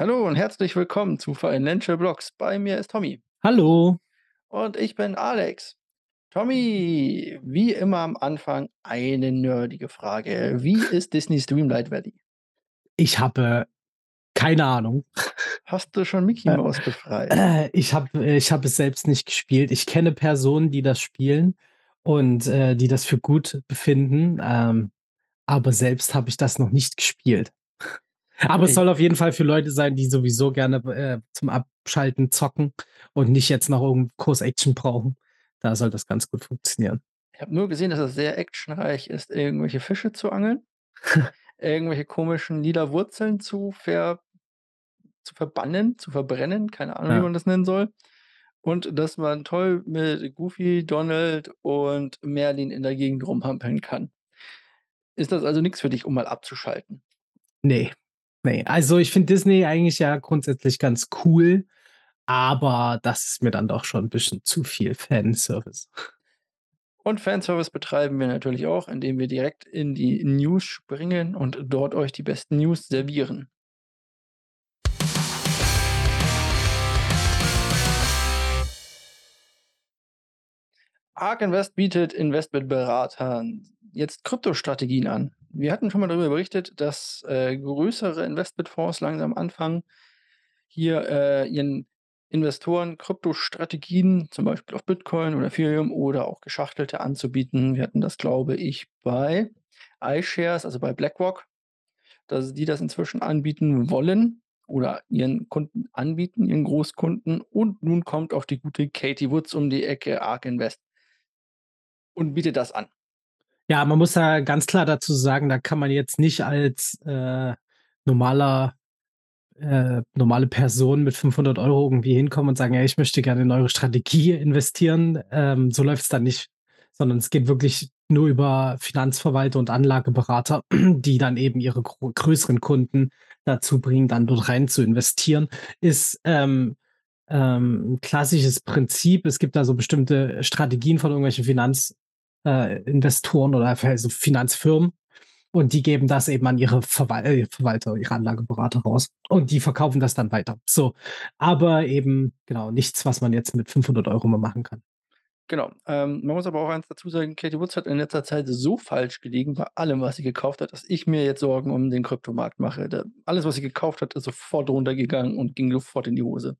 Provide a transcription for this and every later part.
Hallo und herzlich willkommen zu Financial Blocks. Bei mir ist Tommy. Hallo. Und ich bin Alex. Tommy, wie immer am Anfang eine nerdige Frage. Wie ist Disney's Dreamlight Valley? Ich habe keine Ahnung. Hast du schon Mickey Äh, Mouse befreit? äh, ich habe ich habe es selbst nicht gespielt. Ich kenne Personen, die das spielen und, äh, die das für gut befinden, ähm, aber selbst habe ich das noch nicht gespielt. Aber es soll auf jeden Fall für Leute sein, die sowieso gerne, äh, zum Abschalten zocken und nicht jetzt noch irgend Kurs-Action brauchen. Da soll das ganz gut funktionieren. Ich habe nur gesehen, dass es sehr actionreich ist, irgendwelche Fische zu angeln, irgendwelche komischen lila Wurzeln zu ver zu verbannen, zu verbrennen, keine Ahnung, wie Ja. man das nennen soll. Und dass man toll mit Goofy, Donald und Merlin in der Gegend rumhampeln kann. Ist das also nix für dich, um mal abzuschalten? Ne, ne. Also, ich finde Disney eigentlich ja grundsätzlich ganz cool, aber das ist mir dann doch schon 'n bisschen zu viel Fanservice. Und Fanservice betreiben wir natürlich auch, indem wir direkt in die News springen und dort euch die besten News servieren. ARK Invest bietet Investmentberatern jetzt Kryptostrategien an. Wir hatten schon mal darüber berichtet, dass, äh, größere Investmentfonds langsam anfangen, hier, äh, ihren Investoren Kryptostrategien, zum Beispiel auf Bitcoin oder Ethereum oder auch geschachtelte anzubieten. Wir hatten das, glaube ich, bei iShares, also bei BlackRock, dass die das inzwischen anbieten wollen oder ihren Kunden anbieten, ihren Großkunden. Und nun kommt auch die gute Cathie Woods um die Ecke, ARK Invest und bietet das an. Ja, man muss da ganz klar dazu sagen, da kann man jetzt nicht als, äh, normaler äh, normale Person mit 500 € irgendwie hinkommen und sagen: „Ja, ich möchte gerne in eure Strategie investieren.“ Ähm, so läuft's dann nicht, sondern es geht wirklich nur über Finanzverwalter und Anlageberater, die dann eben ihre größeren Kunden dazu bringen, dann dort rein zu investieren. Ist, ähm, ähm, klassisches Prinzip. Es gibt da so bestimmte Strategien von irgendwelchen Finanz äh, Investoren oder einfach so Finanzfirmen und die geben das eben an ihre Verwal äh, Verwalter, ihre Anlageberater raus und die verkaufen das dann weiter. So, aber eben genau, nichts, was man jetzt mit 500 € mal machen kann. Genau. Ähm, man muss aber auch eins dazu sagen, Cathie Woods hat in letzter Zeit so falsch gelegen bei allem, was sie gekauft hat, dass ich mir jetzt Sorgen um den Kryptomarkt mache. Da alles, was sie gekauft hat, ist sofort runtergegangen und ging sofort in die Hose.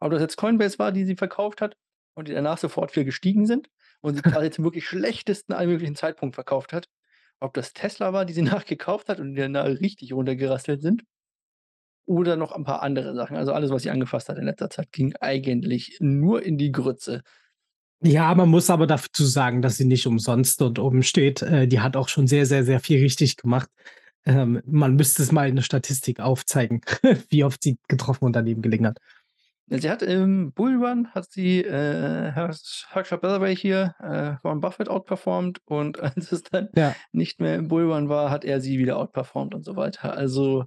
Ob das jetzt Coinbase war, die sie verkauft hat und die danach sofort wieder gestiegen sind und sie quasi zum wirklich schlechtesten allmöglichen Zeitpunkt verkauft hat. Ob das Tesla war, die sie nachgekauft hat und die danach richtig runtergerasselt sind oder noch 'n paar andere Sachen. Also, alles, was sie angefasst hat in letzter Zeit, ging eigentlich nur in die Grütze. Ja, man muss aber dazu sagen, dass sie nicht umsonst dort oben steht. Äh, die hat auch schon sehr, sehr, sehr viel richtig gemacht. Ähm, man müsste es mal in der Statistik aufzeigen, wie oft sie getroffen und daneben gelegen hat. Sie hat im Bullrun hat sie, äh, Herrscher Bellaway hier, äh, Warren Buffett outperformed und als es dann Ja. nicht mehr im Bullrun war, hat er sie wieder outperformed und so weiter. Also,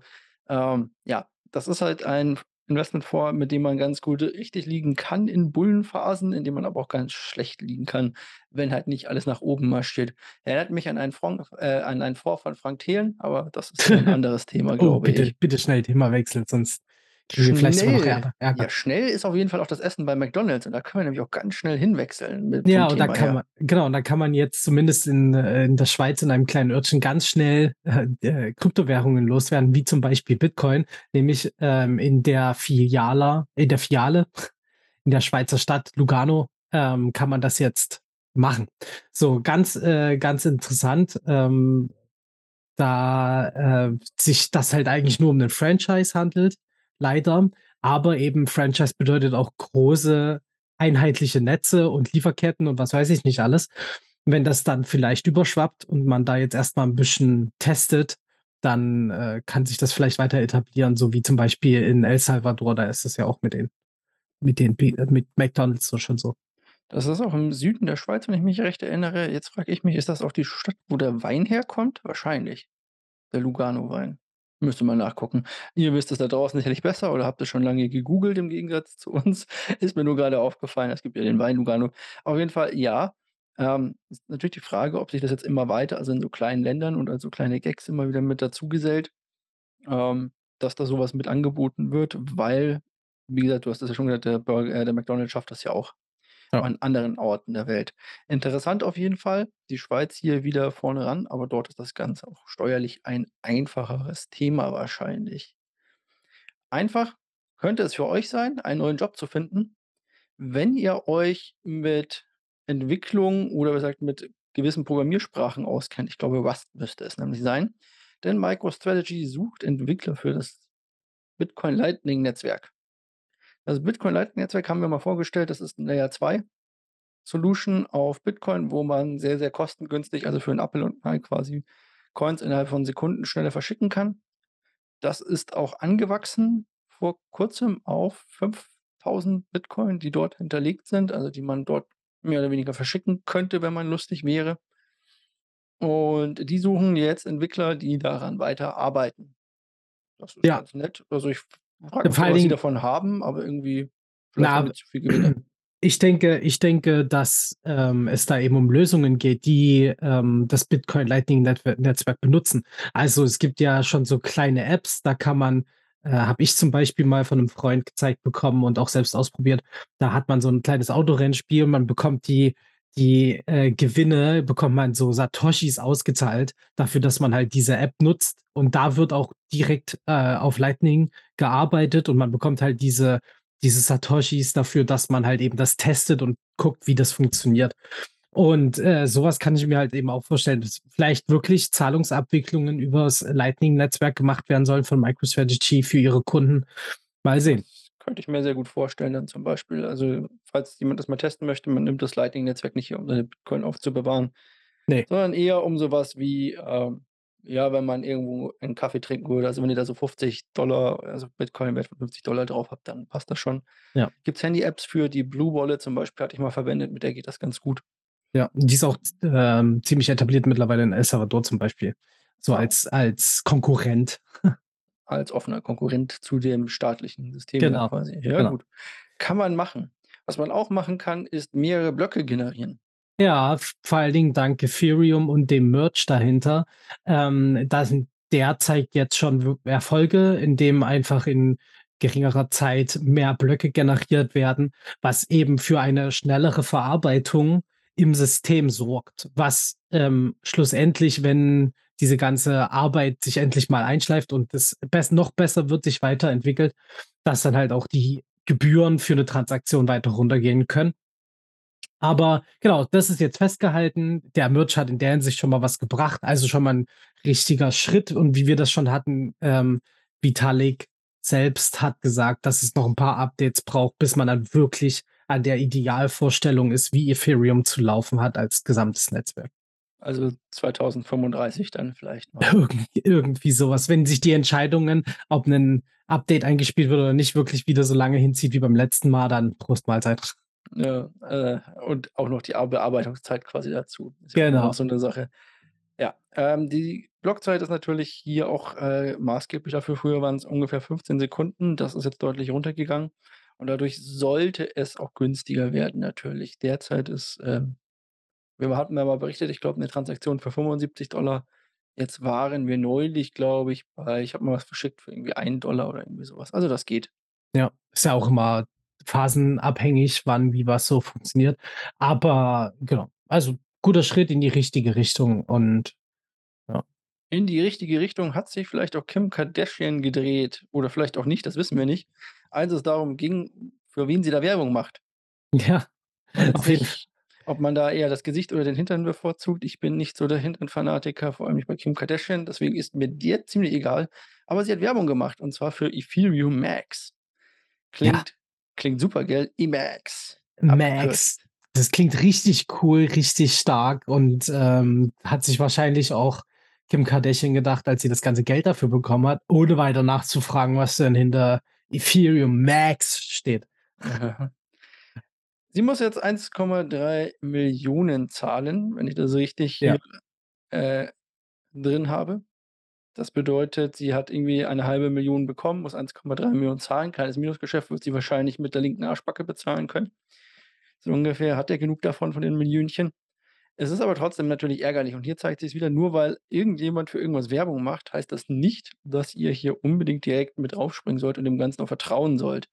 ähm, ja, das ist halt ein Investmentfonds, mit dem man ganz gut richtig liegen kann in Bullenphasen, in dem man aber auch ganz schlecht liegen kann, wenn halt nicht alles nach oben marschiert. Erinnert mich an einen Fonds äh, an einen Fonds von Frank Thelen, aber das ist wieder 'n anderes Thema, Oh, glaube bitte, ich. bitte schnell Thema wechseln, sonst Schnell. Ärger. Ja, schnell ist auf jeden Fall auch das Essen bei McDonald's und da können wir nämlich auch ganz schnell hinwechseln Ja, und da kann man genau, und da kann man jetzt zumindest in äh, in der Schweiz in einem kleinen Örtchen ganz schnell, äh, äh, Kryptowährungen loswerden, wie zum Beispiel Bitcoin, nämlich, ähm, in der Filiala in der Filiale in der Schweizer Stadt Lugano, ähm, kann man das jetzt machen. So, ganz äh, ganz interessant, ähm, da, äh, sich das halt eigentlich nur um 'nen Franchise handelt, leider. Aber eben Franchise bedeutet auch große einheitliche Netze und Lieferketten und was weiß ich nicht alles. Wenn das dann vielleicht überschwappt und man da jetzt erst mal 'n bisschen testet, dann, äh, kann sich das vielleicht weiter etablieren, so wie zum Beispiel in El Salvador, da ist es ja auch mit den mit den äh, mit McDonald's so schon so. Das ist auch im Süden der Schweiz, wenn ich mich recht erinnere. Jetzt frage ich mich, ist das auch die Stadt, wo der Wein herkommt? Wahrscheinlich. Der Lugano-Wein. Müsste man nachgucken. Ihr wisst es da draußen sicherlich besser oder habt es schon lange gegoogelt im Gegensatz zu uns. Ist mir nur grade aufgefallen, es gibt ja den Wein Lugano. Auf jeden Fall, ja. Ähm, ist natürlich die Frage, ob sich das jetzt immer weiter also, in so kleinen Ländern und als so kleine Gags immer wieder mit dazugesellt. Ähm dass da so was mit angeboten wird, weil, wie gesagt, du hast das ja schon gesagt, der Burg äh, der McDonald's schafft das ja auch Ja. an anderen Orten der Welt. Interessant auf jeden Fall, die Schweiz hier wieder vorne ran, aber dort ist das Ganze auch steuerlich ein einfacheres Thema wahrscheinlich. Einfach könnte es für euch sein, einen neuen Job zu finden, wenn ihr euch mit Entwicklung oder gesagt mit gewissen Programmiersprachen auskennt. Ich glaube, Rust müsste es nämlich sein, denn MicroStrategy sucht Entwickler für das Bitcoin Lightning Netzwerk. Das Bitcoin Lightning Netzwerk haben wir mal vorgestellt, das ist 'n Layer 2 Solution auf Bitcoin, wo man sehr, sehr kostengünstig, also für 'n Apfel und Ei quasi Coins innerhalb von Sekunden schneller verschicken kann. Das ist auch angewachsen vor Kurzem auf 5.000 Bitcoin, die dort hinterlegt sind, also die man dort mehr oder weniger verschicken könnte, wenn man lustig wäre. Und die suchen jetzt Entwickler, die daran weiterarbeiten. Das ist Ja. ganz nett. Also, ich f frage mich Vor nur, allen was sie davon haben, aber irgendwie vielleicht Na, die zu viel Gewinne. ich denke ich denke, dass, ähm, es da eben um Lösungen geht, die, ähm, das Bitcoin Lightning Netzwerk benutzen. Also, es gibt ja schon so kleine Apps, da kann man äh, habe ich zum Beispiel mal von 'nem Freund gezeigt bekommen und auch selbst ausprobiert. Da hat man so 'n kleines Autorennspiel man bekommt die die, äh, Gewinne bekommt man so Satoshis ausgezahlt dafür, dass man halt diese App nutzt. Und da wird auch direkt, äh, auf Lightning gearbeitet und man bekommt halt diese diese Satoshis dafür, dass man halt eben das testet und guckt, wie das funktioniert. Und, äh, so was kann ich mir halt eben auch vorstellen, dass vielleicht wirklich Zahlungsabwicklungen übers Lightning-Netzwerk gemacht werden sollen von MicroStrategy für ihre Kunden. Mal sehen. Könnte ich mir sehr gut vorstellen dann zum Beispiel. Also, falls jemand das mal testen möchte, man nimmt das Lightning-Netzwerk nicht hier, um seine Bitcoin aufzubewahren, Ne. sondern eher um so was wie, ähm, ja, wenn man irgendwo einen Kaffee trinken würde. Also, wenn ihr da so 50 $, also Bitcoin-Wert von 50 $ drauf habt, dann passt das schon. Ja. Gibt's Handy-Apps für, die Blue Wallet zum Beispiel hatte ich mal verwendet, mit der geht das ganz gut. Ja, die ist auch ähm, ziemlich etabliert mittlerweile in El Salvador zum Beispiel, so Ah. als als Konkurrent. Als offener Konkurrent zu dem staatlichen System Genau, quasi. Ja genau. gut, kann man machen. Was man auch machen kann, ist mehrere Blöcke generieren. Ja, vor allen Dingen dank Ethereum und dem Merge dahinter. Ähm, da sind der zeigt jetzt schon Erfolge, indem einfach in geringerer Zeit mehr Blöcke generiert werden, was eben für eine schnellere Verarbeitung im System sorgt, was, ähm, schlussendlich, wenn diese ganze Arbeit sich endlich mal einschleift und es bess noch besser wird, sich weiterentwickelt, dass dann halt auch die Gebühren für 'ne Transaktion weiter runtergehen können. Aber genau, das ist jetzt festgehalten. Der Merge hat in der Hinsicht schon mal was gebracht, also schon mal 'n richtiger Schritt. Und wie wir das schon hatten, ähm, Vitalik selbst hat gesagt, dass es noch 'n paar Updates braucht, bis man dann wirklich an der Idealvorstellung ist, wie Ethereum zu laufen hat als gesamtes Netzwerk. Also 2035 dann vielleicht mal. Irgend irgendwie so was, wenn sich die Entscheidungen, ob 'nen Update eingespielt wird oder nicht, wirklich wieder so lange hinzieht wie beim letzten Mal, dann Prost Mahlzeit. Ja, äh, und auch noch die Bearbeitungszeit quasi dazu. Ist ja auch noch Genau. so 'ne Sache. Ja, ähm, die Blockzeit ist natürlich hier auch, äh, maßgeblich dafür. Früher waren's ungefähr 15 Sekunden. Das ist jetzt deutlich runtergegangen und dadurch sollte es auch günstiger werden natürlich. Derzeit ist, ähm wir hatten ja mal berichtet, ich glaube, 'ne Transaktion für 75 $. Jetzt waren wir neulich, glaube ich, bei ich habe mal was verschickt für irgendwie 1 $ oder irgendwie so was. Also, das geht. Ja, ist ja auch immer phasenabhängig, wann wie was so funktioniert. Aber genau, also guter Schritt in die richtige Richtung und ja. In die richtige Richtung hat sich vielleicht auch Kim Kardashian gedreht oder vielleicht auch nicht, das wissen wir nicht, als es darum ging, für wen sie da Werbung macht. Ja, auf jeden F nicht, ob man da eher das Gesicht oder den Hintern bevorzugt. Ich bin nicht so der Hintern-Fanatiker, vor allem nicht bei Kim Kardashian, deswegen ist mir der ziemlich egal. Aber sie hat Werbung gemacht und zwar für Ethereum Max. Ja. Klingt klingt super, gell? E-Max, Max. Das klingt richtig cool, richtig stark und, ähm, hat sich wahrscheinlich auch Kim Kardashian gedacht, als sie das ganze Geld dafür bekommen hat, ohne weiter nachzufragen, was denn hinter Ethereum Max steht. Sie muss jetzt 1,3 zahlen, wenn ich das richtig Ja. hier, äh, drin habe. Das bedeutet, sie hat irgendwie eine 1.000.000 bekommen, muss 1,3 zahlen. Kleines Minusgeschäft wird sie wahrscheinlich mit der linken Arschbacke bezahlen können. So ungefähr hat er genug davon von den Millionchen. Es ist aber trotzdem natürlich ärgerlich und hier zeigt sich's wieder, nur weil irgendjemand für irgendwas Werbung macht, heißt das nicht, dass ihr hier unbedingt direkt mit draufspringen sollt und dem Ganzen auch vertrauen sollt.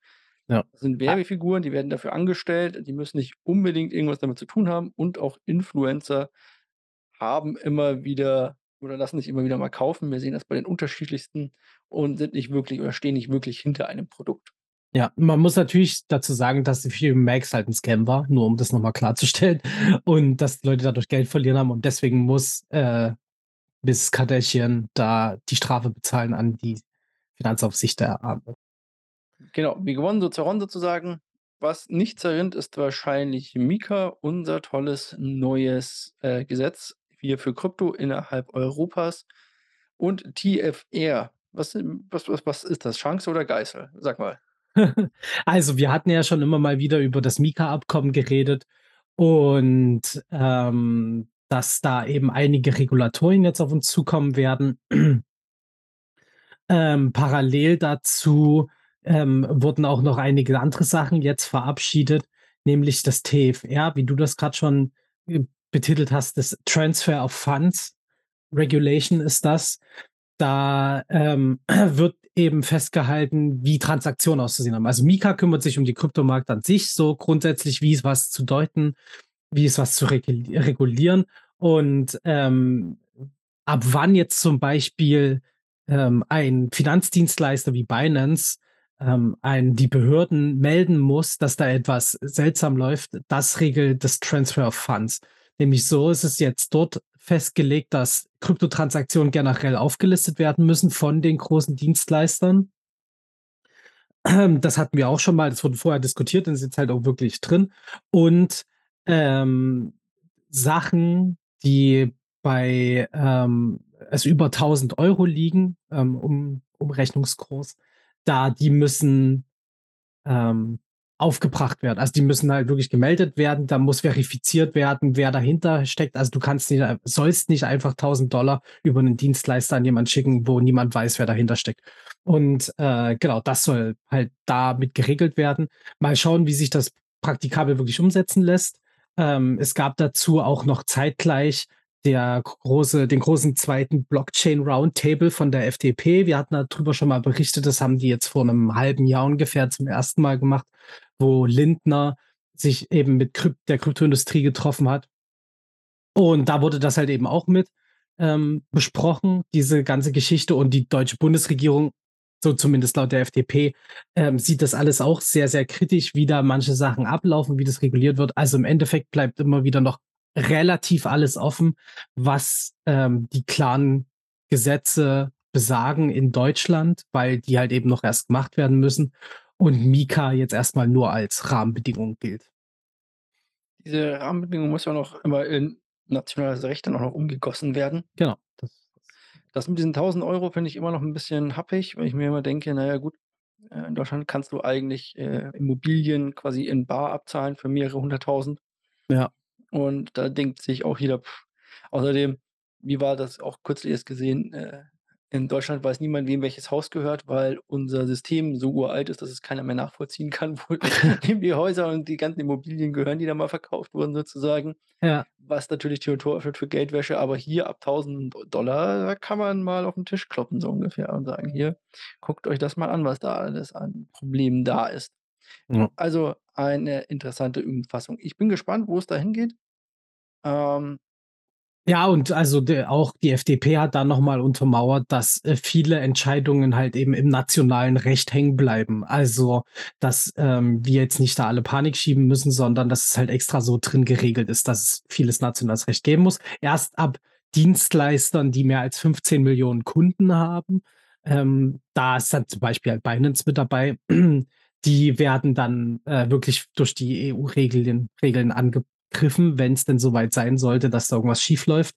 Ja. Das sind A Werbefiguren, die werden dafür angestellt, die müssen nicht unbedingt irgendwas damit zu tun haben und auch Influencer haben immer wieder oder lassen sich immer wieder mal kaufen. Wir sehen das bei den unterschiedlichsten und sind nicht wirklich oder stehen nicht wirklich hinter einem Produkt. Ja, man muss natürlich dazu sagen, dass die Max halt 'n Scam war, nur um das noch mal klarzustellen und dass die Leute dadurch Geld verlieren haben und deswegen muss, äh, Miss Kardashian da die Strafe bezahlen an die Finanzaufsicht der Genau, wie gewonnen, so zerronnen sozusagen. Was nicht zerrinnt, ist wahrscheinlich MiCA, unser tolles neues, äh, Gesetz hier für Krypto innerhalb Europas und TFR. Was im was was was ist das? Chance oder Geißel? Sag mal. Also, wir hatten ja schon immer mal wieder über das MiCA-Abkommen geredet und, ähm, dass da eben einige Regulatorien jetzt auf uns zukommen werden. Ähm, parallel dazu, ähm, wurden auch noch einige andere Sachen jetzt verabschiedet, nämlich das TFR, wie du das grad schon, äh, betitelt hast, das Transfer of Funds Regulation ist das. Da, ähm, wird eben festgehalten, wie Transaktionen auszusehen haben. Also, MiCA kümmert sich um die Kryptomarkt an sich, so grundsätzlich, wie ist was zu deuten, wie ist was zu regulieren und, ähm, ab wann jetzt zum Beispiel, ähm, ein Finanzdienstleister wie Binance, ähm, einen die Behörden melden muss, dass da etwas seltsam läuft, das regelt das Transfer of Funds. Nämlich so ist es jetzt dort festgelegt, dass Kryptotransaktionen generell aufgelistet werden müssen von den großen Dienstleistern. Das hatten wir auch schon mal, das wurde vorher diskutiert und ist jetzt halt auch wirklich drin. Und, ähm, Sachen, die bei, ähm also, über 1.000 € liegen, ähm, um Umrechnungskurs, da die müssen, ähm, aufgebracht werden. Also, die müssen halt wirklich gemeldet werden. Da muss verifiziert werden, wer dahinter steckt. Also, du kannst nicht sollst nicht einfach 1.000 $ über 'nen Dienstleister an jemanden schicken, wo niemand weiß, wer dahinter steckt. Und, äh, genau, das soll halt damit geregelt werden. Mal schauen, wie sich das praktikabel wirklich umsetzen lässt. Ähm, es gab dazu auch noch zeitgleich der große den großen 2. Blockchain Roundtable von der FDP. Wir hatten da drüber schon mal berichtet, das haben die jetzt vor 'nem halben Jahr ungefähr zum 1. Mal gemacht, wo Lindner sich eben mit Kryp der Kryptoindustrie getroffen hat. Und da wurde das halt eben auch mit, ähm, besprochen, diese ganze Geschichte und die deutsche Bundesregierung, so zumindest laut der FDP, ähm, sieht das alles auch sehr, sehr kritisch, wie da manche Sachen ablaufen, wie das reguliert wird. Also, im Endeffekt bleibt immer wieder noch relativ alles offen, was, ähm, die klaren Gesetze besagen in Deutschland, weil die halt eben noch erst gemacht werden müssen und MiCA jetzt erst mal nur als Rahmenbedingung gilt. Diese Rahmenbedingung muss ja noch immer in nationales Recht dann auch noch umgegossen werden. Genau, das das mit diesen 1.000 € finde ich immer noch 'n bisschen happig, weil ich mir immer denke: „Na ja, gut, äh, in Deutschland kannst du eigentlich, äh, Immobilien quasi in bar abzahlen für mehrere 100.000.“ Ja. Und da denkt sich auch jeder: „Außerdem, wie war das auch kürzlich erst gesehen, äh, in Deutschland weiß niemand, wem welches Haus gehört, weil unser System so uralt ist, dass es keiner mehr nachvollziehen kann, wo wem die Häuser und die ganzen Immobilien gehören, die da mal verkauft wurden sozusagen.“ Ja. Was natürlich Tür und Tor öffnet für Geldwäsche, aber hier ab 1.000 $, da kann man mal auf 'n Tisch kloppen, so ungefähr und sagen: „Hier, guckt euch das mal an, was da alles an Problemen da ist.“ Ja. Also, eine interessante Umfassung. Ich bin gespannt, wo es da hingeht. Ähm Ja, und also, der auch die FDP hat da noch mal untermauert, dass, äh, viele Entscheidungen halt eben im nationalen Recht hängen bleiben. Also, dass, ähm, wir jetzt nicht da alle Panik schieben müssen, sondern dass es halt extra so drin geregelt ist, dass es vieles nationales Recht geben muss. Erst ab Dienstleistern, die mehr als 15.000.000 Kunden haben, ähm, da ist dann zum Beispiel halt Binance mit dabei, die werden dann, äh, wirklich durch die EU-Regeln Regeln angegriffen, wenn's denn so weit sein sollte, dass da irgendwas schiefläuft.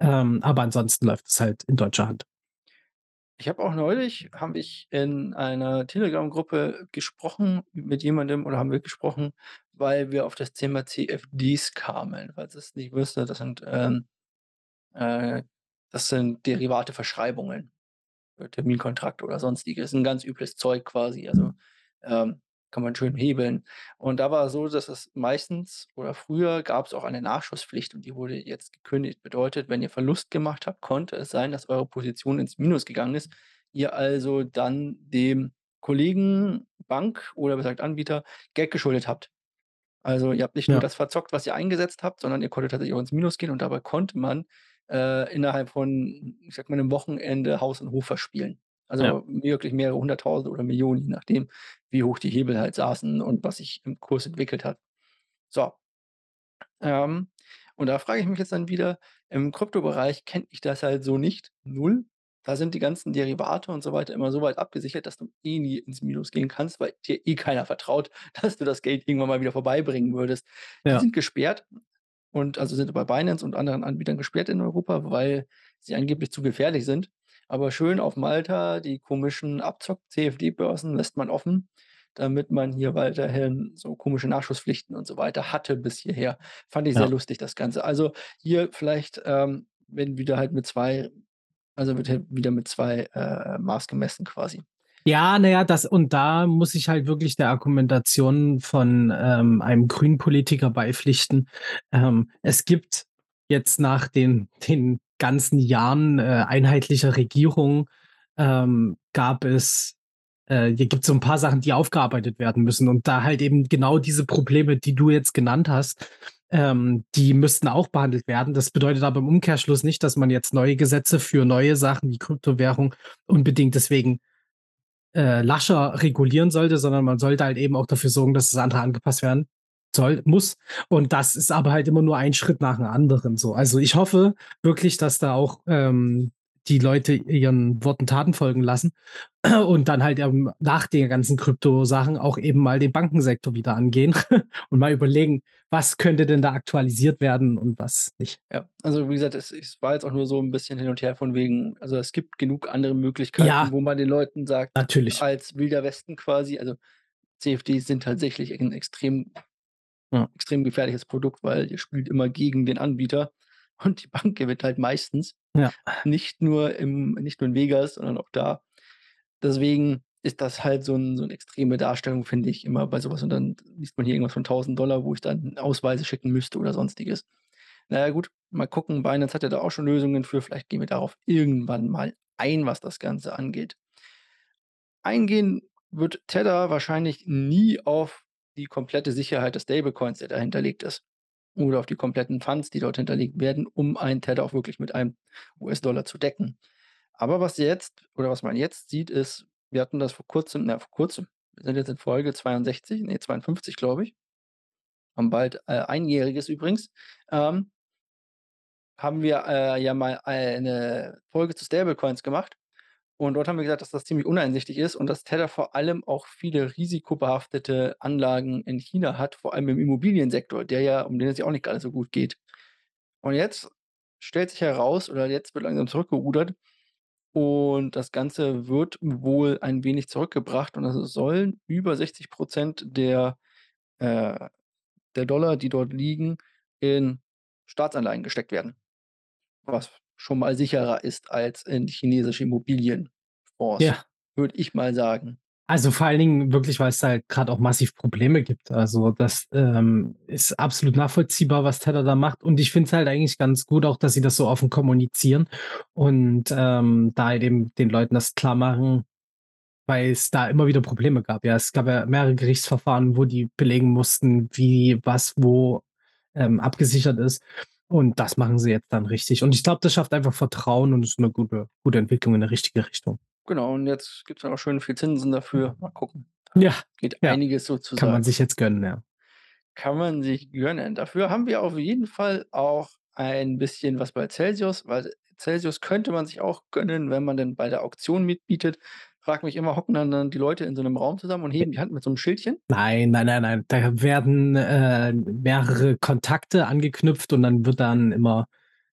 Ähm, aber ansonsten läuft es halt in deutscher Hand. Ich habe auch neulich habe ich in einer Telegram-Gruppe gesprochen mit jemandem oder haben wir gesprochen, weil wir auf das Thema CFDs kamen. Falls ihr's nicht wüsstet, das sind, ähm, äh das sind Derivate-Verschreibungen, Terminkontrakte oder Sonstiges. 'N ganz übles Zeug quasi. Also, ähm, kann man schön hebeln. Und da war es so, dass es meistens oder früher gab es auch eine Nachschusspflicht und die wurde jetzt gekündigt. Bedeutet, wenn ihr Verlust gemacht habt, konnte es sein, dass eure Position ins Minus gegangen ist, ihr also dann dem Kollegen, Bank oder besser gesagt Anbieter Geld geschuldet habt. Also, ihr habt nicht nur Ja. das verzockt, was ihr eingesetzt habt, sondern ihr konntet tatsächlich auch ins Minus gehen und dabei konnte man, äh, innerhalb von, ich sage mal, 'nem Wochenende Haus und Hof verspielen. Ja. Also, wirklich mehrere 100.000 oder Millionen, je nachdem, wie hoch die Hebel halt saßen und was sich im Kurs entwickelt hat. So. Ähm, und da frage ich mich jetzt dann wieder, im Kryptobereich kenne ich das halt so nicht, 0. Da sind die ganzen Derivate und so weiter immer so weit abgesichert, dass du eh nie ins Minus gehen kannst, weil dir eh keiner vertraut, dass du das Geld irgendwann mal wieder vorbeibringen würdest. Die Ja. sind gesperrt und also, sind bei Binance und anderen Anbietern gesperrt in Europa, weil sie angeblich zu gefährlich sind. Aber schön auf Malta, die komischen Abzock-CFD-Börsen lässt man offen, damit man hier weiterhin so komische Nachschusspflichten und so weiter hatte bis hierher. Fand ich sehr Ja. lustig, das Ganze. Also, hier vielleicht, ähm, werden wieder halt mit 2 also, wird halt wieder mit 2, äh, Maß gemessen quasi. Ja, na ja, das und da muss ich halt wirklich der Argumentation von, ähm, einem grünen Politiker beipflichten. Ähm, es gibt jetzt nach den den ganzen Jahren, äh, einheitlicher Regierung, ähm, gab es äh, hier gibt's so 'n paar Sachen, die aufgearbeitet werden müssen und da halt eben genau diese Probleme, die du jetzt genannt hast, ähm, die müssten auch behandelt werden. Das bedeutet aber im Umkehrschluss nicht, dass man jetzt neue Gesetze für neue Sachen wie Kryptowährung unbedingt deswegen, äh, lascher regulieren sollte, sondern man sollte halt eben auch dafür sorgen, dass das andere angepasst werden soll muss. Und das ist aber halt immer nur ein Schritt nach dem anderen so. Also, ich hoffe wirklich, dass da auch, ähm, die Leute ihren Worten Taten folgen lassen und dann halt, ähm, nach den ganzen Kryptosachen auch eben mal den Bankensektor wieder angehen und mal überlegen, was könnte denn da aktualisiert werden und was nicht. Ja, also, wie gesagt, es es war jetzt auch nur so 'n bisschen hin und her von wegen also, es gibt genug andere Ja. Möglichkeiten, wo man den Leuten sagt, Natürlich. als Wilder Westen quasi also, CFDs sind tatsächlich 'n extrem Ja. extrem gefährliches Produkt, weil ihr spielt immer gegen den Anbieter und die Bank gewinnt halt meistens. Ja. Nicht nur im nicht nur in Vegas, sondern auch da. Deswegen ist das halt so 'n so 'ne extreme Darstellung, finde ich immer bei so was und dann liest man hier irgendwas von 1.000 wo ich dann Ausweise schicken müsste oder Sonstiges. Na ja, gut, mal gucken. Binance hat ja da auch schon Lösungen für. Vielleicht gehen wir darauf irgendwann mal ein, was das Ganze angeht. Eingehen wird Tether wahrscheinlich nie auf die komplette Sicherheit des Stablecoins, der dahinterlegt ist oder auf die kompletten Funds, die dort hinterlegt werden, um einen Tether auch wirklich mit einem US-Dollar zu decken. Aber was jetzt oder was man jetzt sieht, ist wir hatten das vor Kurzem na, vor Kurzem. Wir sind jetzt in Folge 62, ne, 52, glaube ich. Haben bald, äh, Einjähriges übrigens. Ähm haben wir, äh, ja mal eine Folge zu Stablecoins gemacht und dort haben wir gesagt, dass das ziemlich uneinsichtig ist und dass Tether vor allem auch viele risikobehaftete Anlagen in China hat, vor allem im Immobiliensektor, der ja um den es ja auch nicht grade so gut geht. Und jetzt stellt sich heraus oder jetzt wird langsam zurückgerudert und das Ganze wird wohl ein wenig zurückgebracht und es sollen über 60 % der äh, der Dollar, die dort liegen, in Staatsanleihen gesteckt werden. Was schon mal sicherer ist als in chinesische Immobilienfonds, Ja. würde ich mal sagen. Also, vor allen Dingen wirklich, weil's halt grad auch massiv Probleme gibt. Also, das, ähm, ist absolut nachvollziehbar, was Tether da macht. Und ich finde es halt eigentlich ganz gut auch, dass sie das so offen kommunizieren und, ähm, da halt eben den Leuten das klarmachen, weil es da immer wieder Probleme gab. Ja, es gab ja mehrere Gerichtsverfahren, wo die belegen mussten, wie was wo, ähm, abgesichert ist. Und das machen sie jetzt dann richtig. Und ich glaube, das schafft einfach Vertrauen und ist 'ne gute gute Entwicklung in 'ne richtige Richtung. Genau, und jetzt gibt's dann auch schön viel Zinsen dafür. Mal gucken. Da Ja, geht ja. einiges Kann man sozusagen. sich jetzt gönnen, ja. Kann man sich gönnen. Dafür haben wir auf jeden Fall auch ein bisschen was bei Celsius, weil Celsius könnte man sich auch gönnen, wenn man denn bei der Auktion mitbietet. Frage mich immer, hocken dann dann die Leute in so 'nem Raum zusammen und heben die Hand mit so 'nem Schildchen? Nein, nein, nein, nein. Da werden, äh, mehrere Kontakte angeknüpft und dann wird dann immer,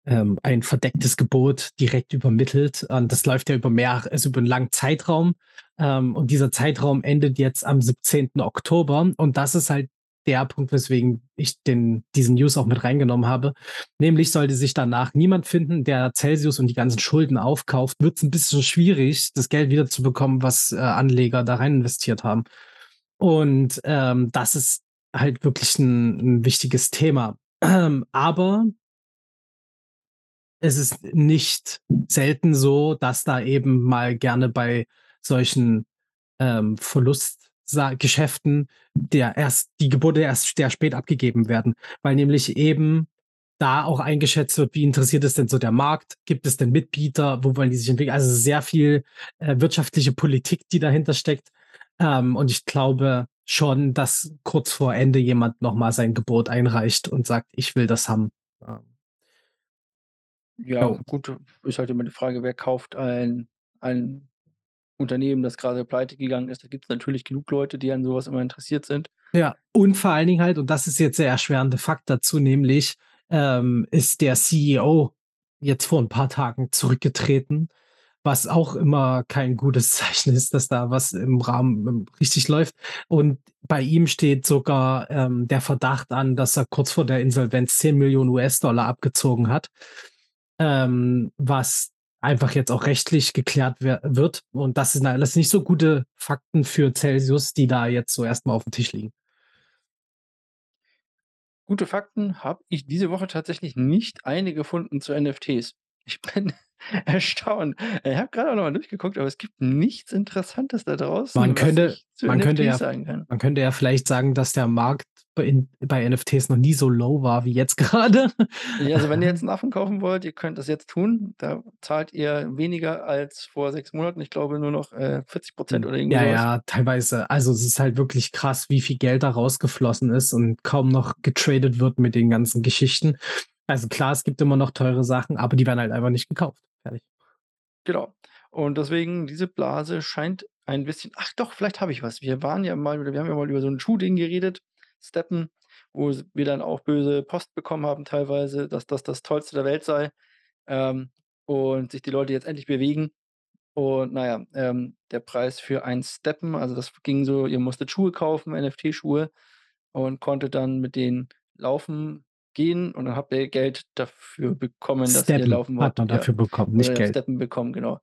ähm, ein verdecktes Gebot direkt übermittelt. Und das läuft ja über mehr also, über 'n langen Zeitraum. Ähm, und dieser Zeitraum endet jetzt am 17. Oktober. Und das ist halt der Punkt, weswegen ich den diesen News auch mit reingenommen habe. Nämlich sollte sich danach niemand finden, der Celsius und die ganzen Schulden aufkauft, wird's 'n bisschen schwierig, das Geld wiederzubekommen, was, äh, Anleger da rein investiert haben. Und, ähm, das ist halt wirklich 'n 'n wichtiges Thema. Ähm, aber es ist nicht selten so, dass da eben mal gerne bei solchen, ähm, Verlustsa Geschäften der erst die Gebote erst sehr spät abgegeben werden, weil nämlich eben da auch eingeschätzt wird, wie interessiert ist denn so der Markt? Gibt es denn Mitbieter? Wo wollen die sich entwickeln? Also, sehr viel, äh, wirtschaftliche Politik, die dahinter steckt. Ähm, und ich glaube schon, dass kurz vor Ende jemand noch mal sein Gebot einreicht und sagt: „Ich will das haben.“ Ähm. Ja, gut, ist halt immer die Frage, wer kauft ein ein Unternehmen, das grade pleitegegangen ist. Da gibt's natürlich genug Leute, die an so was immer interessiert sind. Ja, und vor allen Dingen halt, und das ist jetzt der erschwerende Fakt dazu, nämlich, ähm, ist der CEO jetzt vor 'n paar Tagen zurückgetreten, was auch immer kein gutes Zeichen ist, dass da was im Rahmen, richtig läuft. Und bei ihm steht sogar, ähm, der Verdacht an, dass er kurz vor der Insolvenz 10.000.000 US-Dollar abgezogen hat, ähm, was einfach jetzt auch rechtlich geklärt wird. Und das sind alles nicht so gute Fakten für Celsius, die da jetzt so erst mal aufm Tisch liegen. Gute Fakten habe ich diese Woche tatsächlich nicht eine gefunden zu NFTs. Ich bin erstaunt. Ich habe grade auch noch mal durchgeguckt, aber es gibt nichts Interessantes da Man draußen, was könnte man könnte ja man könnte ja vielleicht sagen, dass der Markt bei bei NFTs noch nie so low war wie jetzt grade. Ja, also, wenn ihr jetzt 'n Affen kaufen wollt, ihr könnt das jetzt tun. Da zahlt ihr weniger als vor 6 Monaten. Ich glaube nur noch, äh, 40 % Hm, oder irgendwie ja, ja, teilweise. Also, es ist halt wirklich krass, wie viel Geld da rausgeflossen ist und kaum noch getradet wird mit den ganzen Geschichten. Also, klar, es gibt immer noch teure Sachen, aber die werden halt einfach nicht gekauft. Genau. Und deswegen, diese Blase scheint ein bisschen ach doch, vielleicht habe ich was. Wir waren ja mal wir haben ja mal über so 'n Schuhding geredet, Steppen, wo wir dann auch böse Post bekommen haben teilweise, dass das das Tollste der Welt sei, ähm, und sich die Leute jetzt endlich bewegen. Und na ja, ähm, der Preis für ein Steppen also, das ging so, ihr musstet Schuhe kaufen, NFT-Schuhe und konntet dann mit denen laufen gehen und dann habt ihr Geld dafür bekommen, dass ihr Steppen laufen hat wart, man ja. dafür bekommen, Oder nicht habt Geld. Steppen bekommen, genau.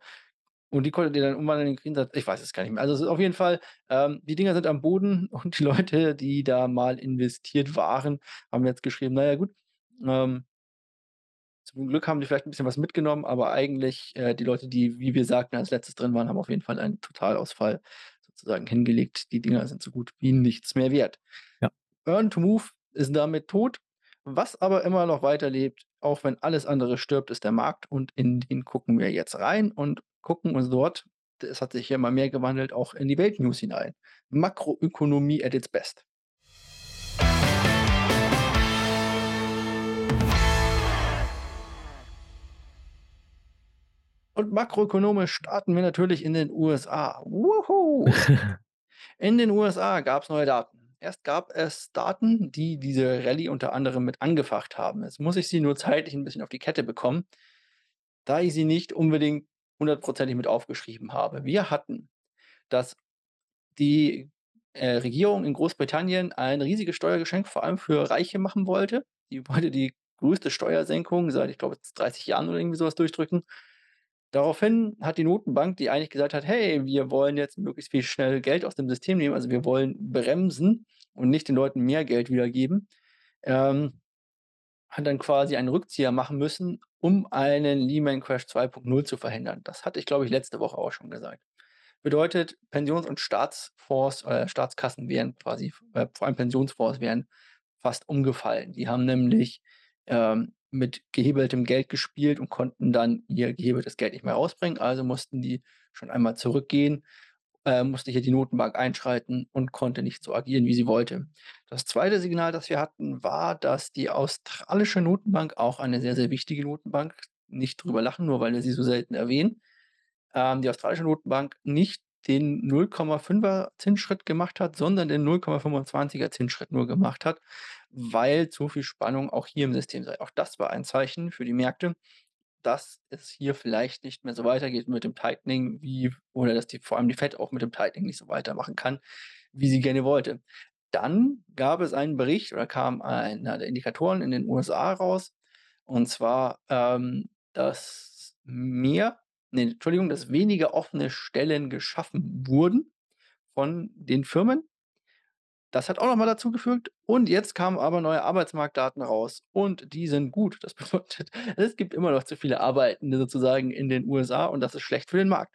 Und die konntet ihr dann umwandeln in Gegensatz ich weiß es gar nicht mehr. Also, es ist auf jeden Fall ähm, die Dinger sind am Boden und die Leute, die da mal investiert waren, haben jetzt geschrieben: „Na ja, gut, ähm“ „zum Glück haben die vielleicht 'n bisschen was mitgenommen, aber eigentlich, äh, die Leute, die, wie wir sagten, als Letztes drin waren, haben auf jeden Fall einen Totalausfall sozusagen hingelegt. Die Dinger sind so gut wie nichts mehr wert.“ Ja. Earn-to-Move ist damit tot. Was aber immer noch weiterlebt, auch wenn alles andere stirbt, ist der Markt und in den gucken wir jetzt rein und gucken uns dort es hat sich hier immer mehr gewandelt, auch in die Weltnews hinein. Makroökonomie at its best. Und makroökonomisch starten wir natürlich in den USA. Wuhu. In den USA gab's neue Daten. Erst gab es Daten, die diese Rallye unter anderem mit angefacht haben. Jetzt muss ich sie nur zeitlich 'n bisschen auf die Kette bekommen, da ich sie nicht unbedingt hundertprozentig mit aufgeschrieben habe. Wir hatten, dass die, äh, Regierung in Großbritannien ein riesiges Steuergeschenk vor allem für Reiche machen wollte. Die wollte die größte Steuersenkung seit, ich glaube, jetzt 30 Jahren oder irgendwie so was durchdrücken. Daraufhin hat die Notenbank, die eigentlich gesagt hat: „Hey, wir wollen jetzt möglichst viel schnell Geld aus dem System nehmen, also, wir wollen bremsen und nicht den Leuten mehr Geld wiedergeben“, ähm, hat dann quasi einen Rückzieher machen müssen, um einen Lehman Crash 2.0 zu verhindern. Das hatte ich, glaube ich, letzte Woche auch schon gesagt. Bedeutet, Pensions und Staatsfonds äh, Staatskassen wären quasi äh, vor allem Pensionsfonds wären fast umgefallen. Die haben nämlich, ähm, mit gehebeltem Geld gespielt und konnten dann ihr gehebeltes Geld nicht mehr rausbringen, also, mussten die schon einmal zurückgehen, äh, musste hier die Notenbank einschreiten und konnte nicht so agieren, wie sie wollte. Das 2. Signal, das wir hatten, war, dass die australische Notenbank, auch eine sehr, sehr wichtige Notenbank, nicht drüber lachen, nur weil wir sie so selten erwähnen, ähm, die australische Notenbank nicht den 0,5er Zinsschritt gemacht hat, sondern den 0,25er Zinsschritt nur gemacht hat, weil zu viel Spannung auch hier im System sei. Auch das war ein Zeichen für die Märkte, dass es hier vielleicht nicht mehr so weitergeht mit dem Tightening wie oder dass die vor allem die Fed auch mit dem Tightening nicht so weitermachen kann, wie sie gerne wollte. Dann gab es einen Bericht oder kam einer der Indikatoren in den USA raus, und zwar, ähm, dass mehr ne, Entschuldigung, dass weniger offene Stellen geschaffen wurden von den Firmen. Das hat auch noch mal dazu gefügt und jetzt kamen aber neue Arbeitsmarktdaten raus und die sind gut. Das bedeutet, es gibt immer noch zu viele Arbeitende sozusagen in den USA und das ist schlecht für den Markt.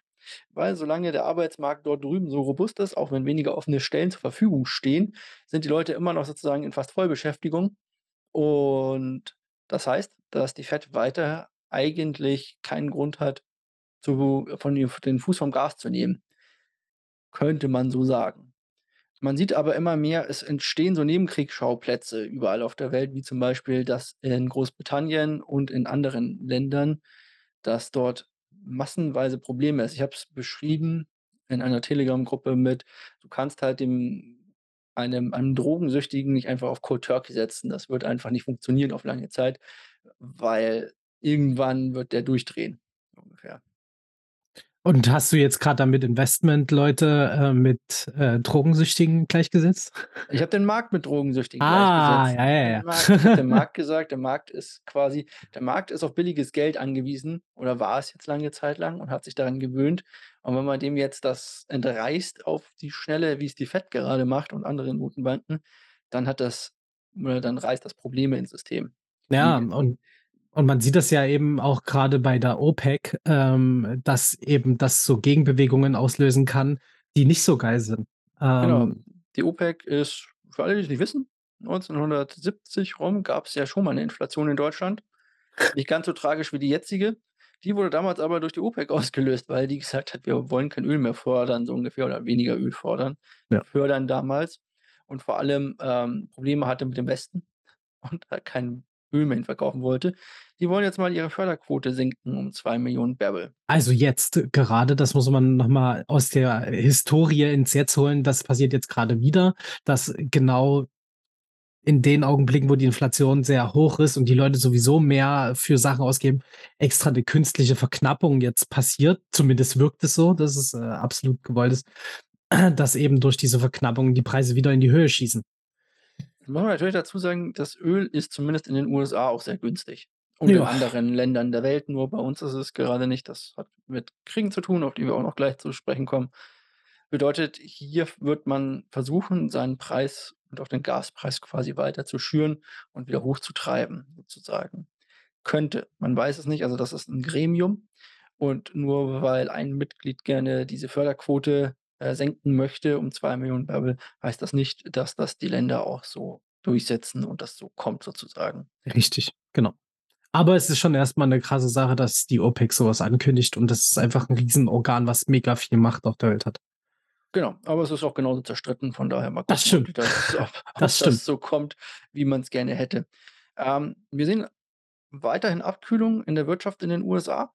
Weil solange der Arbeitsmarkt dort drüben so robust ist, auch wenn weniger offene Stellen zur Verfügung stehen, sind die Leute immer noch sozusagen in fast Vollbeschäftigung. Und das heißt, dass die Fed weiter eigentlich keinen Grund hat, zu von den Fuß vom Gas zu nehmen. Könnte man so sagen. Man sieht aber immer mehr, es entstehen so Nebenkriegsschauplätze überall auf der Welt, wie zum Beispiel, dass in Großbritannien und in anderen Ländern, dass dort massenweise Probleme ist. Ich habe es beschrieben in einer Telegram-Gruppe mit, du kannst halt dem einem einem Drogensüchtigen nicht einfach auf Cold Turkey setzen. Das wird einfach nicht funktionieren auf lange Zeit, weil irgendwann wird der durchdrehen, ungefähr. Und hast du jetzt grad damit Investmentleute, äh, mit, äh, Drogensüchtigen gleichgesetzt? Ich habe den Markt mit Drogensüchtigen Ah, gleichgesetzt. ja, ja, ja. Markt ich habe den Markt gesagt, der Markt ist quasi der Markt ist auf billiges Geld angewiesen oder war es jetzt lange Zeit lang und hat sich daran gewöhnt. Und wenn man dem jetzt das entreißt auf die Schnelle, wie es die Fed gerade macht und andere Notenbanken, dann hat das oder dann reißt das Probleme ins System. Ja, und und man sieht das ja eben auch grade bei der OPEC, ähm, dass eben das so Gegenbewegungen auslösen kann, die nicht so geil sind. Genau, Ähm die OPEC ist für alle, die's nicht wissen, 1970 rum gab's ja schon mal 'ne Inflation in Deutschland. Nicht ganz so tragisch wie die jetzige. Die wurde damals aber durch die OPEC ausgelöst, weil die gesagt hat: „Wir wollen kein Öl mehr fordern“, so ungefähr oder weniger Öl fordern Ja. fördern damals und vor allem, ähm, Probleme hatte mit dem Westen und halt kein Öl mehr hin verkaufen wollte. Die wollen jetzt mal ihre Förderquote senken um 2.000.000 Barrel. Also, jetzt gerade, das muss man noch mal aus der Historie ins Jetzt holen. Das passiert jetzt grade wieder, dass genau in den Augenblicken, wo die Inflation sehr hoch ist und die Leute sowieso mehr für Sachen ausgeben, extra 'ne künstliche Verknappung jetzt passiert. Zumindest wirkt es so, dass es, äh, absolut gewollt ist, dass eben durch diese Verknappung die Preise wieder in die Höhe schießen. Muss man natürlich dazu sagen, das Öl ist zumindest in den USA auch sehr günstig und in Ja. anderen Ländern der Welt, nur bei uns ist es gerade nicht. Das hat mit Kriegen zu tun, auf die wir auch noch gleich zu sprechen kommen. Bedeutet, hier wird man versuchen, seinen Preis und auch den Gaspreis quasi weiter zu schüren und wieder hochzutreiben sozusagen. Könnte, man weiß es nicht, also das ist 'n Gremium und nur weil ein Mitglied gerne diese Förderquote, äh, senken möchte um 2.000.000 Barrel, heißt das nicht, dass das die Länder auch so durchsetzen und das so kommt sozusagen. Richtig, genau. Aber es ist schon erst mal 'ne krasse Sache, dass die OPEC so was ankündigt und das ist einfach 'n Riesenorgan, was mega viel Macht auf der Welt hat. Genau, aber es ist auch genauso zerstritten, von daher mal Das gucken, ob die stimmt. das ob ob Das das stimmt. so kommt, wie man's gerne hätte. Ähm, wir sehen weiterhin Abkühlung in der Wirtschaft in den USA.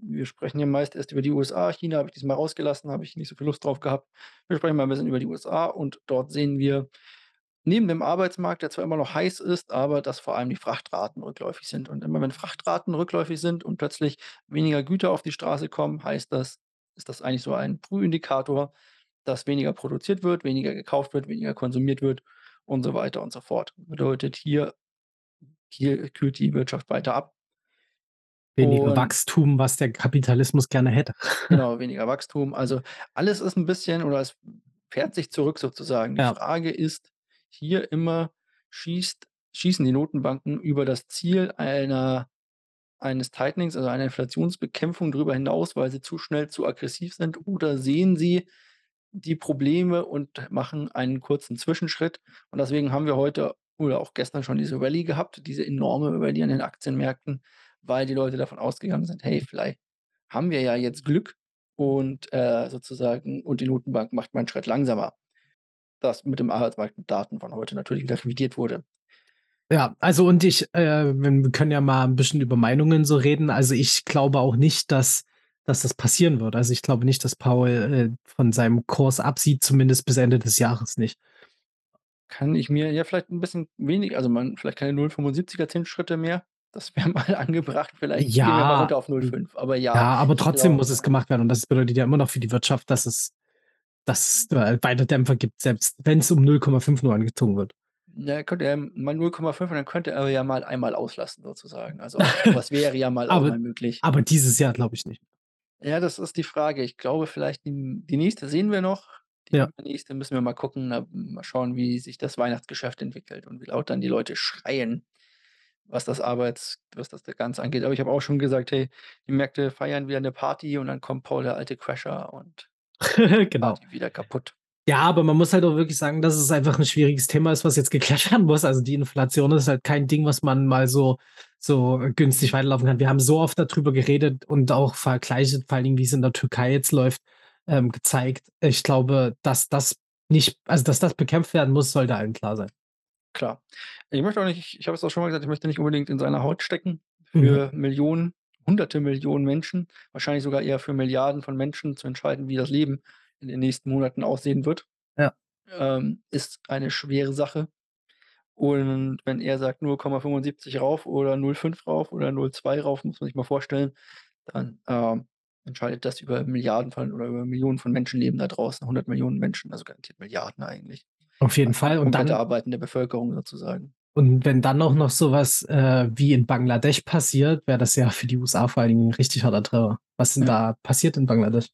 Wir sprechen ja meist erst über die USA. China habe ich diesmal rausgelassen, habe ich nicht so viel Lust drauf gehabt. Wir sprechen mal 'n bisschen über die USA und dort sehen wir neben dem Arbeitsmarkt, der zwar immer noch heiß ist, aber dass vor allem die Frachtraten rückläufig sind. Und immer wenn Frachtraten rückläufig sind und plötzlich weniger Güter auf die Straße kommen, heißt das ist das eigentlich so ein Frühindikator, dass weniger produziert wird, weniger gekauft wird, weniger konsumiert wird und so weiter und so fort. Bedeutet hier hier kühlt die Wirtschaft weiter ab. Weniger Und Wachstum, was der Kapitalismus gerne hätte. Genau, weniger Wachstum. Also, alles ist 'n bisschen oder es fährt sich zurück sozusagen. Die Ja. Frage ist hier immer, schießt schießen die Notenbanken über das Ziel einer eines Tightenings, also einer Inflationsbekämpfung drüber hinaus, weil sie zu schnell zu aggressiv sind oder sehen sie die Probleme und machen einen kurzen Zwischenschritt? Und deswegen haben wir heute oder auch gestern schon diese Rallye gehabt, diese enorme Rallye an den Aktienmärkten, weil die Leute davon ausgegangen sind: „Hey, vielleicht haben wir ja jetzt Glück und, äh, sozusagen und die Notenbank macht mal 'n Schritt langsamer.“ Das mit dem Arbeitsmarktdaten von heute natürlich wieder revidiert wurde. Ja, also und ich, äh wir können ja mal 'n bisschen über Meinungen so reden. Also, ich glaube auch nicht, dass dass das passieren wird. Also, ich glaube nicht, dass Powell, äh, von seinem Kurs absieht, zumindest bis Ende des Jahres nicht. Kann ich mir ja, vielleicht 'n bisschen wenig also, man vielleicht keine 0,75er Zinsschritte mehr. Das wäre mal angebracht. Vielleicht gehen wir mal Ja, runter auf 0,5. Aber ja, ja, aber trotzdem muss glaube es gemacht werden und das bedeutet ja immer noch für die Wirtschaft, dass es dass äh, weiter Dämpfer gibt, selbst wenn's um 0,5 nur angezogen wird. Ja, könnte er mal 0,5 und dann könnte er ja mal einmal auslassen sozusagen. Also, auch so was wäre ja mal auch Aber mal möglich. aber dieses Jahr glaube ich nicht. Ja, das ist die Frage. Ich glaube vielleicht, die die nächste sehen wir noch. Die Ja. nächste müssen wir mal gucken, mal schauen, wie sich das Weihnachtsgeschäft entwickelt und wie laut dann die Leute schreien, was das Arbeits was das da Ganze angeht. Aber ich habe auch schon gesagt: „Hey, die Märkte feiern wieder 'ne Party und dann kommt Paul, der alte Crasher und Genau. Party wieder kaputt.“ Ja, aber man muss halt auch wirklich sagen, dass es einfach 'n schwieriges Thema ist, was jetzt geklärt werden muss. Also, die Inflation ist halt kein Ding, was man mal so so günstig weiterlaufen kann. Wir haben so oft da drüber geredet und auch Vergleiche, vor allen Dingen, wie's in der Türkei jetzt läuft, ähm, gezeigt. Ich glaube, dass das nicht also, dass das bekämpft werden muss, sollte allen klar sein. Klar. Ich möchte auch nicht ich habe es auch schon mal gesagt, ich möchte nicht unbedingt in seiner Haut stecken Mhm. für Millionen, hunderte Millionen Menschen, wahrscheinlich sogar eher für Milliarden von Menschen zu entscheiden, wie das Leben in den nächsten Monaten aussehen wird, Ja. ähm, ist eine schwere Sache. Und wenn er sagt 0,75 rauf oder 0,5 rauf oder 0,2 rauf, muss man sich mal vorstellen, dann, ähm, entscheidet das über Milliarden von oder über Millionen von Menschenleben da draußen, 100.000.000 Menschen, also garantiert Milliarden eigentlich. Auf jeden Fall und dann arbeitende Bevölkerung sozusagen. Und wenn dann auch noch so was, äh, wie in Bangladesch passiert, wäre das ja für die USA vor allen Dingen 'n richtig harter Treffer. Was denn Ja. da passiert in Bangladesch?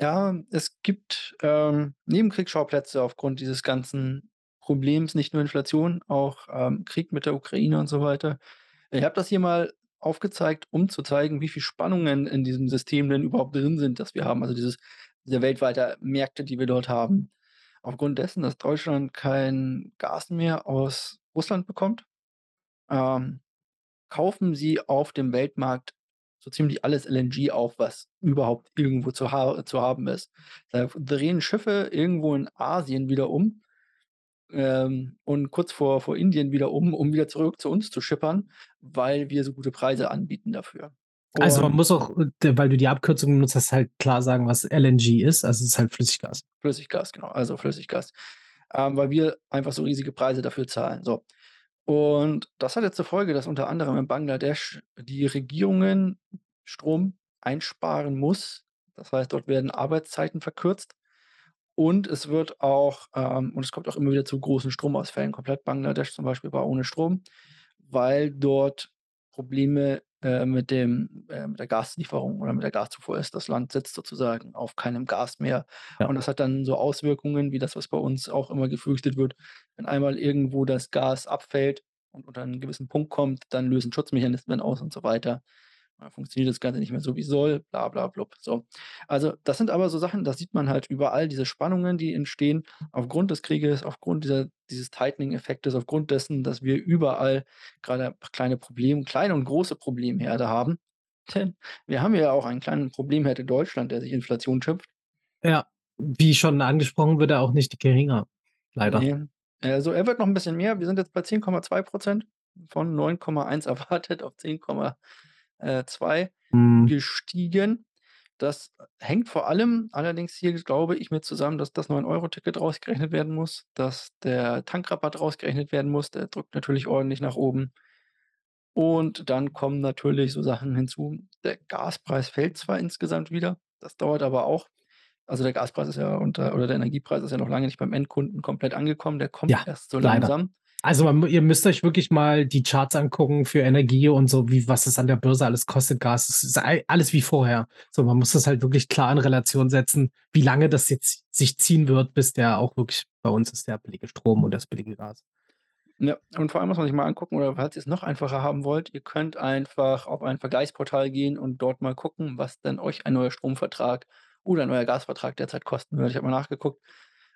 Ja, es gibt, ähm, Nebenkriegsschauplätze aufgrund dieses ganzen Problems, nicht nur Inflation, auch, ähm, Krieg mit der Ukraine und so weiter. Ich habe das hier mal aufgezeigt, um zu zeigen, wie viel Spannungen in diesem System denn überhaupt drin sind, das wir haben. Also, dieses diese weltweite Märkte, die wir dort haben. Aufgrund dessen, dass Deutschland kein Gas mehr aus Russland bekommt, ähm, kaufen sie auf dem Weltmarkt so ziemlich alles LNG auf, was überhaupt irgendwo zu ha zu haben ist. Da drehen Schiffe irgendwo in Asien wieder um, ähm, und kurz vor vor Indien wieder um, um wieder zurück zu uns zu schippern, weil wir so gute Preise anbieten dafür. Also, man muss auch, äh, weil du die Abkürzung benutzt hast, halt klar sagen, was LNG ist. Also, es ist halt Flüssiggas. Flüssiggas, genau, also Flüssiggas. Ähm, weil wir einfach so riesige Preise dafür zahlen, so. Und das hat jetzt zur Folge, dass unter anderem in Bangladesch die Regierungen Strom einsparen muss. Das heißt, dort werden Arbeitszeiten verkürzt und es wird auch, ähm und es kommt auch immer wieder zu großen Stromausfällen. Komplett Bangladesch zum Beispiel war ohne Strom, weil dort Probleme, äh, mit dem äh, mit der Gaslieferung oder mit der Gaszufuhr ist. Das Land sitzt sozusagen auf keinem Gas mehr. Ja. Und das hat dann so Auswirkungen wie das, was bei uns auch immer gefürchtet wird. Wenn einmal irgendwo das Gas abfällt und unter 'n gewissen Punkt kommt, dann lösen Schutzmechanismen aus und so weiter. Funktioniert das Ganze nicht mehr so, wie soll, bla bla blub, so. Also, das sind aber so Sachen, da sieht man halt überall diese Spannungen, die entstehen aufgrund des Krieges, aufgrund dieser dieses Tightening-Effektes, aufgrund dessen, dass wir überall grade kleine Problem kleine und große Problemherde haben. Denn wir haben ja auch einen kleinen Problemherd in Deutschland, der sich Inflation schimpft. Ja, wie schon angesprochen, wird er auch nicht geringer, leider. Ne, also, er wird noch 'n bisschen mehr. Wir sind jetzt bei 10,2 % von 9,1 erwartet auf 10, äh, 2 Mhm. gestiegen. Das hängt vor allem allerdings hier, glaube ich, mit zusammen, dass das 9-Euro-Ticket rausgerechnet werden muss, dass der Tankrabatt rausgerechnet werden muss. Der drückt natürlich ordentlich nach oben. Und dann kommen natürlich so Sachen hinzu. Der Gaspreis fällt zwar insgesamt wieder, das dauert aber auch. Also, der Gaspreis ist ja unter oder der Energiepreis ist ja noch lange nicht beim Endkunden komplett angekommen, der kommt Ja, erst so leider. langsam. Also, man ihr müsst euch wirklich mal die Charts angucken für Energie und so, wie was es an der Börse alles kostet, Gas. Es ist alles wie vorher. So, man muss das halt wirklich klar in Relation setzen, wie lange das jetzt sich ziehen wird, bis der auch wirklich bei uns ist der billige Strom und das billige Gas. Ja, und vor allem muss man sich mal angucken oder falls ihr's noch einfacher haben wollt, ihr könnt einfach auf ein Vergleichsportal gehen und dort mal gucken, was denn euch ein neuer Stromvertrag oder ein neuer Gasvertrag derzeit kosten würde. Ich habe mal nachgeguckt.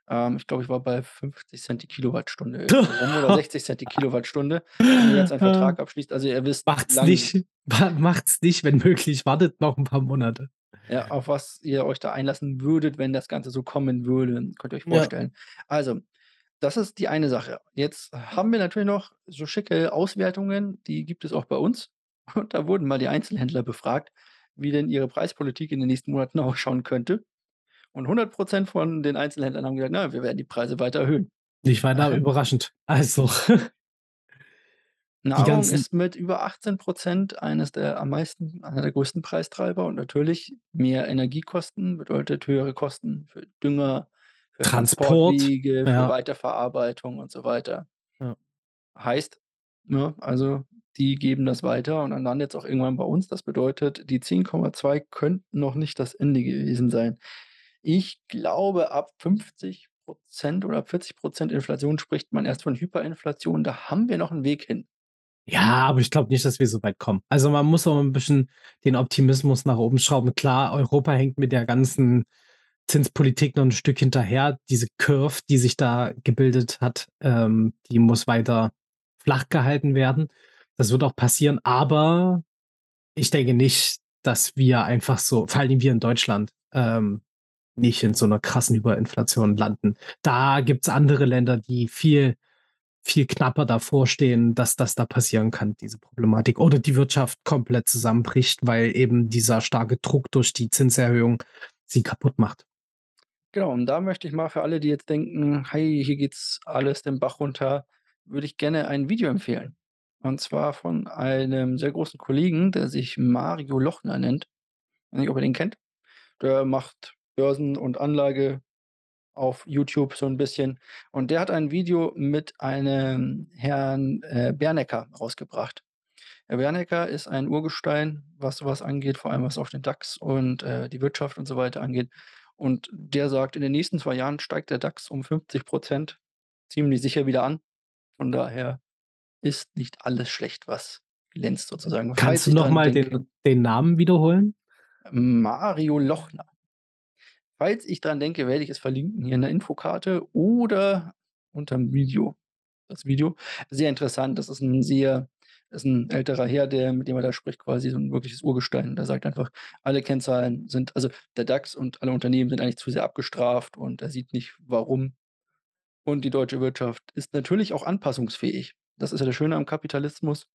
Ähm, ich glaube, ich war bei 50 C die Kilowattstunde irgendwo oder 60 C die Kilowattstunde, wenn ihr jetzt einen Vertrag abschließt. Also, ihr wisst, Macht's lang nicht. Ma macht's nicht, wenn möglich. Wartet noch 'n paar Monate. ja, auf was ihr euch da einlassen würdet, wenn das Ganze so kommen würde, könnt ihr euch Ja. vorstellen. Also, das ist die eine Sache. Jetzt haben wir natürlich noch so schicke Auswertungen, die gibt es auch bei uns. Und da wurden mal die Einzelhändler befragt, wie denn ihre Preispolitik in den nächsten Monaten ausschauen könnte. Und 100 % von den Einzelhändlern haben gesagt: „Na, wir werden die Preise weiter erhöhen.“ Nicht weiter überraschend. Also Nahrung ist mit über 18 % eines der am meisten einer der größten Preistreiber und natürlich mehr Energiekosten bedeutet höhere Kosten für Dünger, für Transport, Transportwege, für ja. Weiterverarbeitung und so weiter. Ja. Heißt, ne, also, die geben das weiter und dann landet's auch irgendwann bei uns. Das bedeutet, die 10,2 könnten noch nicht das Ende gewesen sein. Ich glaube, ab 50 % oder 40 % Inflation spricht man erst von Hyperinflation. Da haben wir noch 'n Weg hin. Ja, aber ich glaube nicht, dass wir so weit kommen. Also, man muss auch 'n bisschen den Optimismus nach oben schrauben. Klar, Europa hängt mit der ganzen Zinspolitik noch 'n Stück hinterher. Diese Curve, die sich da gebildet hat, ähm, die muss weiter flach gehalten werden. Das wird auch passieren, aber ich denke nicht, dass wir einfach so vor Dingen wir in Deutschland, ähm, nicht in so 'ner krassen Hyperinflation landen. Da gibt's andere Länder, die viel, viel knapper davor stehen, dass das da passieren kann, diese Problematik. Oder die Wirtschaft komplett zusammenbricht, weil eben dieser starke Druck durch die Zinserhöhung sie kaputt macht. Genau, und da möchte ich mal für alle, die jetzt denken: „Hei, hier geht's alles den Bach runter“, würde ich gerne ein Video empfehlen. Und zwar von einem sehr großen Kollegen, der sich Mario Lochner nennt. Weiß nicht, ob ihr den kennt. Der macht Börsen und Anlage auf YouTube so 'n bisschen. Und der hat ein Video mit einem Herrn, äh, Bernecker rausgebracht. Herr Bernecker ist ein Urgestein, was so was angeht, vor allem was auch den DAX und, äh, die Wirtschaft und so weiter angeht. Und der sagt, in den nächsten 2 Jahren steigt der DAX um 50 % ziemlich sicher wieder an. Von daher ist nicht alles schlecht, was glänzt sozusagen. Kannst du ich noch dran mal denke den den Namen wiederholen? Mario Lochner. Falls ich dran denke, werde ich es verlinken hier in der Infokarte oder unterm Video das Video. Sehr interessant, das ist 'n sehr ist 'n älterer Herr, der mit dem er da spricht, quasi so 'n wirkliches Urgestein. Der sagt einfach, alle Kennzahlen sind also, der DAX und alle Unternehmen sind eigentlich zu sehr abgestraft und er sieht nicht, warum. Und die deutsche Wirtschaft ist natürlich auch anpassungsfähig. Das ist ja das Schöne am Kapitalismus.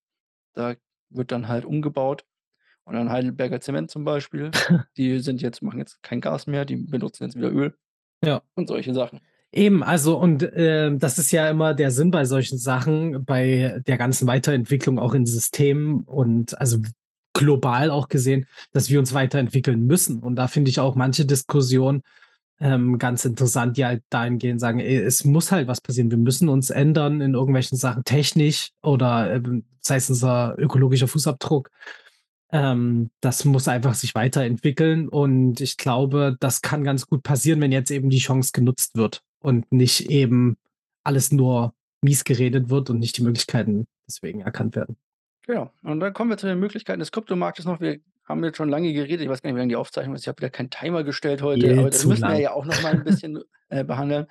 Da wird dann halt umgebaut. Und dann Heidelberger Zement zum Beispiel, die sind jetzt machen jetzt kein Gas mehr, die benutzen jetzt wieder Öl Ja. und solche Sachen. Eben, also und, äh, das ist ja immer der Sinn bei solchen Sachen, bei der ganzen Weiterentwicklung auch in Systemen und also global auch gesehen, dass wir uns weiterentwickeln müssen. Und da finde ich auch manche Diskussionen, ähm, ganz interessant, die halt dahingehend sagen: „Ey, es muss halt was passieren. Wir müssen uns ändern in irgendwelchen Sachen technisch oder, ähm, sei es unser ökologischer Fußabdruck.“ Ähm, das muss einfach sich weiterentwickeln und ich glaube, das kann ganz gut passieren, wenn jetzt eben die Chance genutzt wird und nicht eben alles nur mies geredet wird und nicht die Möglichkeiten deswegen erkannt werden. Genau. Und dann kommen wir zu den Möglichkeiten des Kryptomarktes noch. Wir haben jetzt schon lange geredet. Ich weiß gar nicht, wie lang die Aufzeichnung ist. Ich habe wieder keinen Timer gestellt heute, Viel aber das müssen wir lang. ja auch noch mal 'n bisschen, äh, behandeln.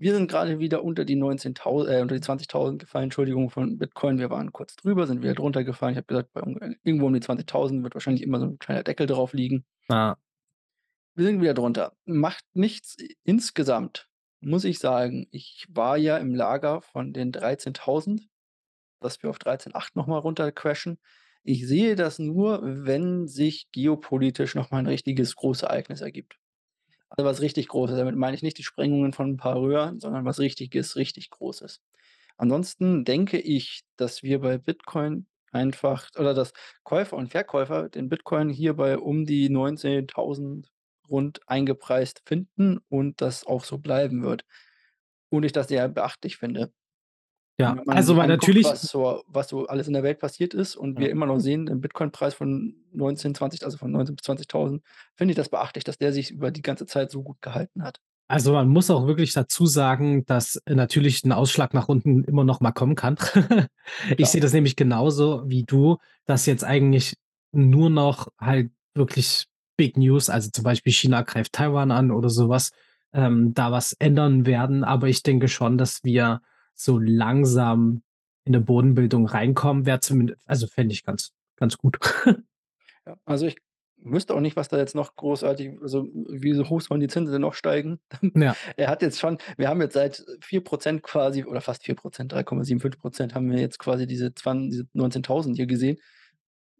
Wir sind grade wieder unter die 19.000 äh, unter die 20.000 gefallen, Entschuldigung, von Bitcoin. Wir waren kurz drüber, sind wieder drunter gefallen. Ich habe gesagt, bei irgendwo um die 20.000 wird wahrscheinlich immer so 'n kleiner Deckel drauf liegen. Ja. Wir sind wieder drunter. Macht nichts. Insgesamt muss ich sagen, ich war ja im Lager von den 13.000, dass wir auf 13.800 noch mal runter crashen. Ich sehe das nur, wenn sich geopolitisch noch mal 'n richtiges Großereignis ergibt. Also, was richtig Großes. Damit meine ich nicht die Sprengungen von 'n paar Röhren, sondern was Richtiges, richtig Großes. Ansonsten denke ich, dass wir bei Bitcoin einfach oder dass Käufer und Verkäufer den Bitcoin hier bei um die 19.000 rund eingepreist finden und das auch so bleiben wird und ich das sehr beachtlich finde. Ja, also, weil anguckt, natürlich was so was so alles in der Welt passiert ist und wir Ja. immer noch sehen, den Bitcoin-Preis von 19, 20 also, von 19 bis 20.000, finde ich das beachtlich, dass der sich über die ganze Zeit so gut gehalten hat. Also, man muss auch wirklich dazu sagen, dass natürlich 'n Ausschlag nach unten immer noch mal kommen kann. Ich sehe das nämlich genauso wie du, dass jetzt eigentlich nur noch halt wirklich Big News, also, zum Beispiel China greift Taiwan an oder so was, ähm, da was ändern werden. Aber ich denke schon, dass wir so langsam in 'ne Bodenbildung reinkommen, wäre zuminde also, fände ich ganz ganz gut. Ja, also, ich wüsste auch nicht, was da jetzt noch großartig also, wie so hoch sollen die Zinsen denn noch steigen? Ja. Er hat jetzt schon wir haben jetzt seit 4 % quasi oder fast 4 %, 3,75 % haben wir jetzt quasi diese diese 19.000 hier gesehen.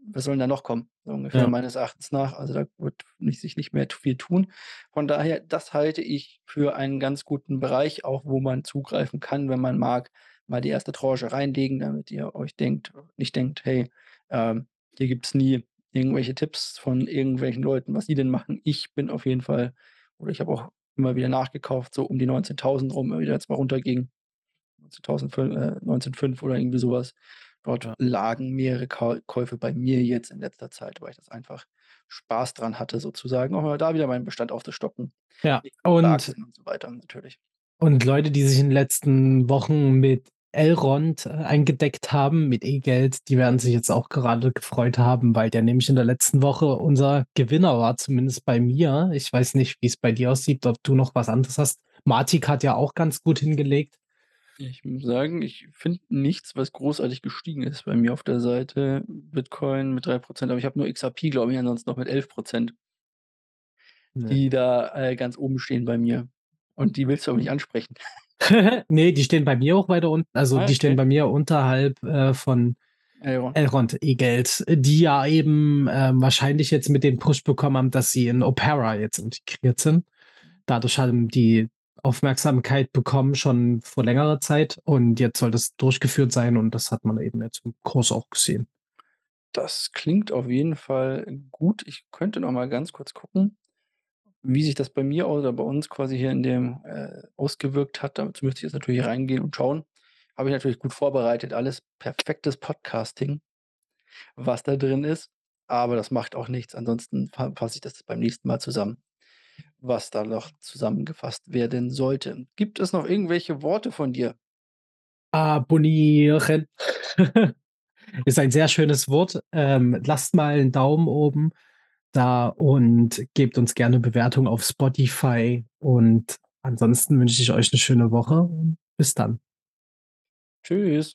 Was soll 'n da noch kommen, so ungefähr Ja. meines Erachtens nach? Also, da wird nicht sich nicht mehr viel tun. Von daher, das halte ich für einen ganz guten Bereich, auch wo man zugreifen kann, wenn man mag, mal die 1. Tranche reinlegen, damit ihr euch denkt nicht denkt: „Hey, ähm, hier gibt's nie irgendwelche Tipps von irgendwelchen Leuten, was sie denn machen.“ Ich bin auf jeden Fall oder ich habe auch immer wieder nachgekauft, so um die 19.000 rum, immer wieder als mal runterging. 19.005 äh, 19.5 oder irgendwie so was. Dort lagen mehrere Käufe bei mir jetzt in letzter Zeit, weil ich das einfach Spaß dran hatte sozusagen, auch mal da wieder meinen Bestand aufzustocken. Ja, und und so weiter natürlich. und Leute, die sich in den letzten Wochen mit Elrond, äh, eingedeckt haben, mit E-Geld, die werden sich jetzt auch gerade gefreut haben, weil der nämlich in der letzten Woche unser Gewinner war, zumindest bei mir. Ich weiß nicht, wie es bei dir aussieht, ob du noch was anderes hast. Matic hat ja auch ganz gut hingelegt. Ich muss sagen, ich finde nichts, was großartig gestiegen ist bei mir auf der Seite. Bitcoin mit 3% aber ich habe nur XRP, glaube ich, ansonsten noch mit 11% Ne. die da, äh, ganz oben stehen bei mir. Und die willst du aber nicht ansprechen. Ne, die stehen bei mir auch weiter unten. Also, Ah, die stehen okay. bei mir unterhalb, äh, von Elrond. Elrond E-Geld, die ja eben, ähm, wahrscheinlich jetzt mit dem Push bekommen haben, dass sie in Opera jetzt integriert sind. Dadurch haben die Aufmerksamkeit bekommen schon vor längerer Zeit und jetzt soll das durchgeführt sein und das hat man eben jetzt im Kurs auch gesehen. Das klingt auf jeden Fall gut. Ich könnte noch mal ganz kurz gucken, wie sich das bei mir oder bei uns quasi hier in dem, äh, ausgewirkt hat. Dazu müsste ich jetzt natürlich reingehen und schauen. Habe ich natürlich gut vorbereitet, alles perfektes Podcasting, was da drin ist, aber das macht auch nichts. Ansonsten fa fasse ich das beim nächsten Mal zusammen, was da noch zusammengefasst werden sollte. Gibt es noch irgendwelche Worte von dir? Abonnieren ist ein sehr schönes Wort. Ähm, lasst mal 'n Daumen oben da und gebt uns gerne Bewertung auf Spotify und ansonsten wünsche ich euch 'ne schöne Woche und bis dann. Tschüss.